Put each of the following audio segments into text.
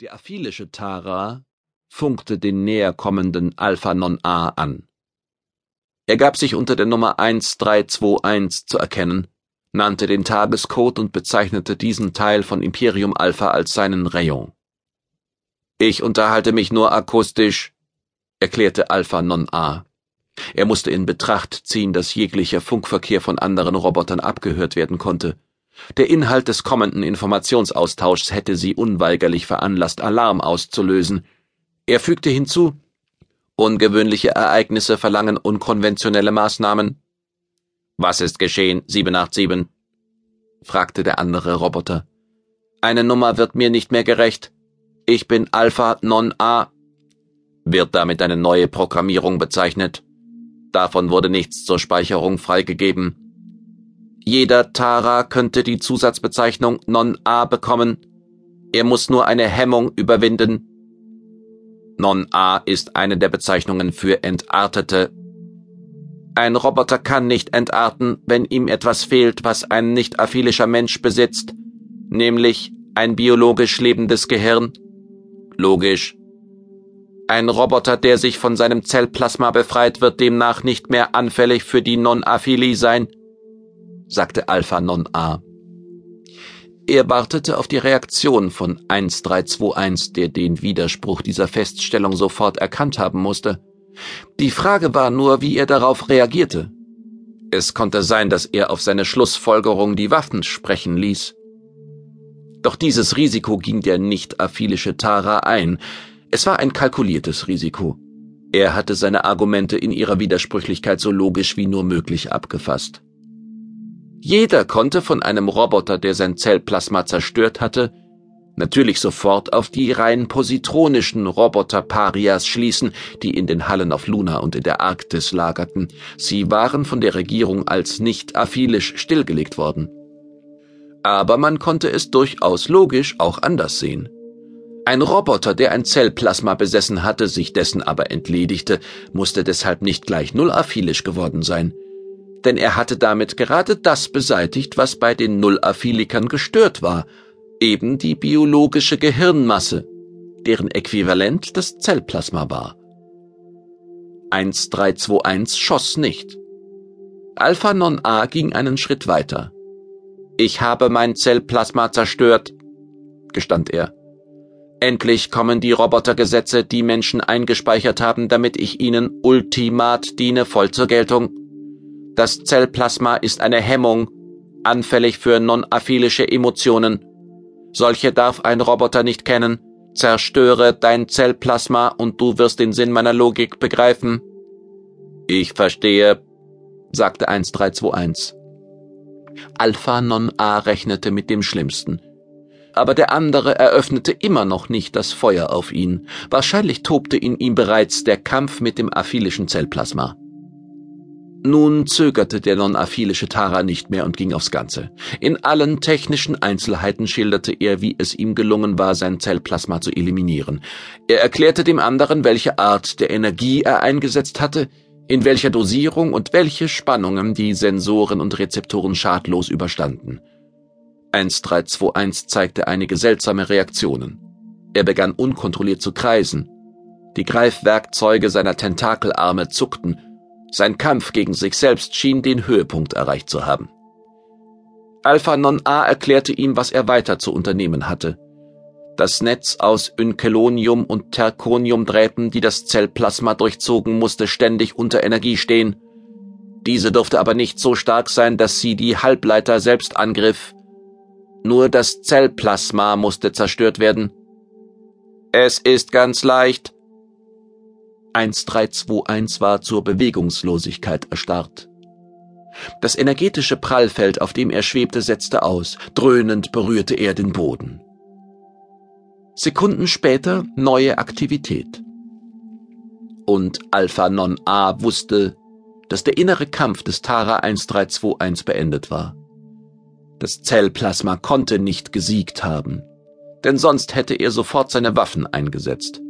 Der aphilische Tara funkte den näherkommenden Alpha Non A an. Er gab sich unter der Nummer 1321 zu erkennen, nannte den Tagescode und bezeichnete diesen Teil von Imperium Alpha als seinen Rayon. Ich unterhalte mich nur akustisch, erklärte Alpha Non A. Er musste in Betracht ziehen, dass jeglicher Funkverkehr von anderen Robotern abgehört werden konnte. Der Inhalt des kommenden Informationsaustauschs hätte sie unweigerlich veranlasst, Alarm auszulösen. Er fügte hinzu Ungewöhnliche Ereignisse verlangen unkonventionelle Maßnahmen. Was ist geschehen, 787? fragte der andere Roboter. Eine Nummer wird mir nicht mehr gerecht. Ich bin Alpha Non A. Wird damit eine neue Programmierung bezeichnet? Davon wurde nichts zur Speicherung freigegeben. Jeder Tara könnte die Zusatzbezeichnung Non-A bekommen. Er muss nur eine Hemmung überwinden. Non-A ist eine der Bezeichnungen für Entartete. Ein Roboter kann nicht entarten, wenn ihm etwas fehlt, was ein nicht aphilischer Mensch besitzt, nämlich ein biologisch lebendes Gehirn. Logisch. Ein Roboter, der sich von seinem Zellplasma befreit, wird demnach nicht mehr anfällig für die Non-Aphilie sein sagte Alpha Non A. Er wartete auf die Reaktion von 1321, der den Widerspruch dieser Feststellung sofort erkannt haben musste. Die Frage war nur, wie er darauf reagierte. Es konnte sein, dass er auf seine Schlussfolgerung die Waffen sprechen ließ. Doch dieses Risiko ging der nicht-aphilische Tara ein. Es war ein kalkuliertes Risiko. Er hatte seine Argumente in ihrer Widersprüchlichkeit so logisch wie nur möglich abgefasst. Jeder konnte von einem Roboter, der sein Zellplasma zerstört hatte, natürlich sofort auf die rein positronischen Roboter-Parias schließen, die in den Hallen auf Luna und in der Arktis lagerten. Sie waren von der Regierung als nicht aphilisch stillgelegt worden. Aber man konnte es durchaus logisch auch anders sehen. Ein Roboter, der ein Zellplasma besessen hatte, sich dessen aber entledigte, musste deshalb nicht gleich null aphilisch geworden sein denn er hatte damit gerade das beseitigt, was bei den Nullaphilikern gestört war, eben die biologische Gehirnmasse, deren Äquivalent das Zellplasma war. 1321 schoss nicht. Alpha Non A ging einen Schritt weiter. Ich habe mein Zellplasma zerstört, gestand er. Endlich kommen die Robotergesetze, die Menschen eingespeichert haben, damit ich ihnen ultimat diene, voll zur Geltung. Das Zellplasma ist eine Hemmung, anfällig für non-aphilische Emotionen. Solche darf ein Roboter nicht kennen. Zerstöre dein Zellplasma und du wirst den Sinn meiner Logik begreifen. Ich verstehe, sagte 1321. Alpha Non A rechnete mit dem Schlimmsten. Aber der andere eröffnete immer noch nicht das Feuer auf ihn. Wahrscheinlich tobte in ihm bereits der Kampf mit dem aphilischen Zellplasma. Nun zögerte der non-aphilische Tara nicht mehr und ging aufs Ganze. In allen technischen Einzelheiten schilderte er, wie es ihm gelungen war, sein Zellplasma zu eliminieren. Er erklärte dem anderen, welche Art der Energie er eingesetzt hatte, in welcher Dosierung und welche Spannungen die Sensoren und Rezeptoren schadlos überstanden. 1321 zeigte einige seltsame Reaktionen. Er begann unkontrolliert zu kreisen. Die Greifwerkzeuge seiner Tentakelarme zuckten sein Kampf gegen sich selbst schien den Höhepunkt erreicht zu haben. Alpha Non A erklärte ihm, was er weiter zu unternehmen hatte. Das Netz aus Ynkelonium und Terconiumdrähten, die das Zellplasma durchzogen, musste ständig unter Energie stehen. Diese durfte aber nicht so stark sein, dass sie die Halbleiter selbst angriff. Nur das Zellplasma musste zerstört werden. Es ist ganz leicht, 1321 war zur Bewegungslosigkeit erstarrt. Das energetische Prallfeld, auf dem er schwebte, setzte aus. Dröhnend berührte er den Boden. Sekunden später neue Aktivität. Und Alpha Non A wusste, dass der innere Kampf des Tara 1321 beendet war. Das Zellplasma konnte nicht gesiegt haben, denn sonst hätte er sofort seine Waffen eingesetzt.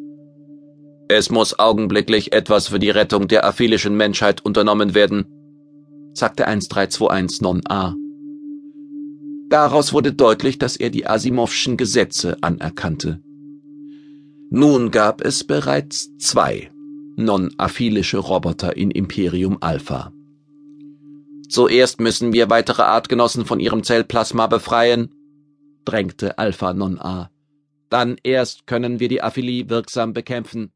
Es muss augenblicklich etwas für die Rettung der aphilischen Menschheit unternommen werden, sagte 1321 Non A. Daraus wurde deutlich, dass er die Asimovschen Gesetze anerkannte. Nun gab es bereits zwei non-aphilische Roboter in Imperium Alpha. Zuerst müssen wir weitere Artgenossen von ihrem Zellplasma befreien, drängte Alpha Non A. Dann erst können wir die Aphilie wirksam bekämpfen.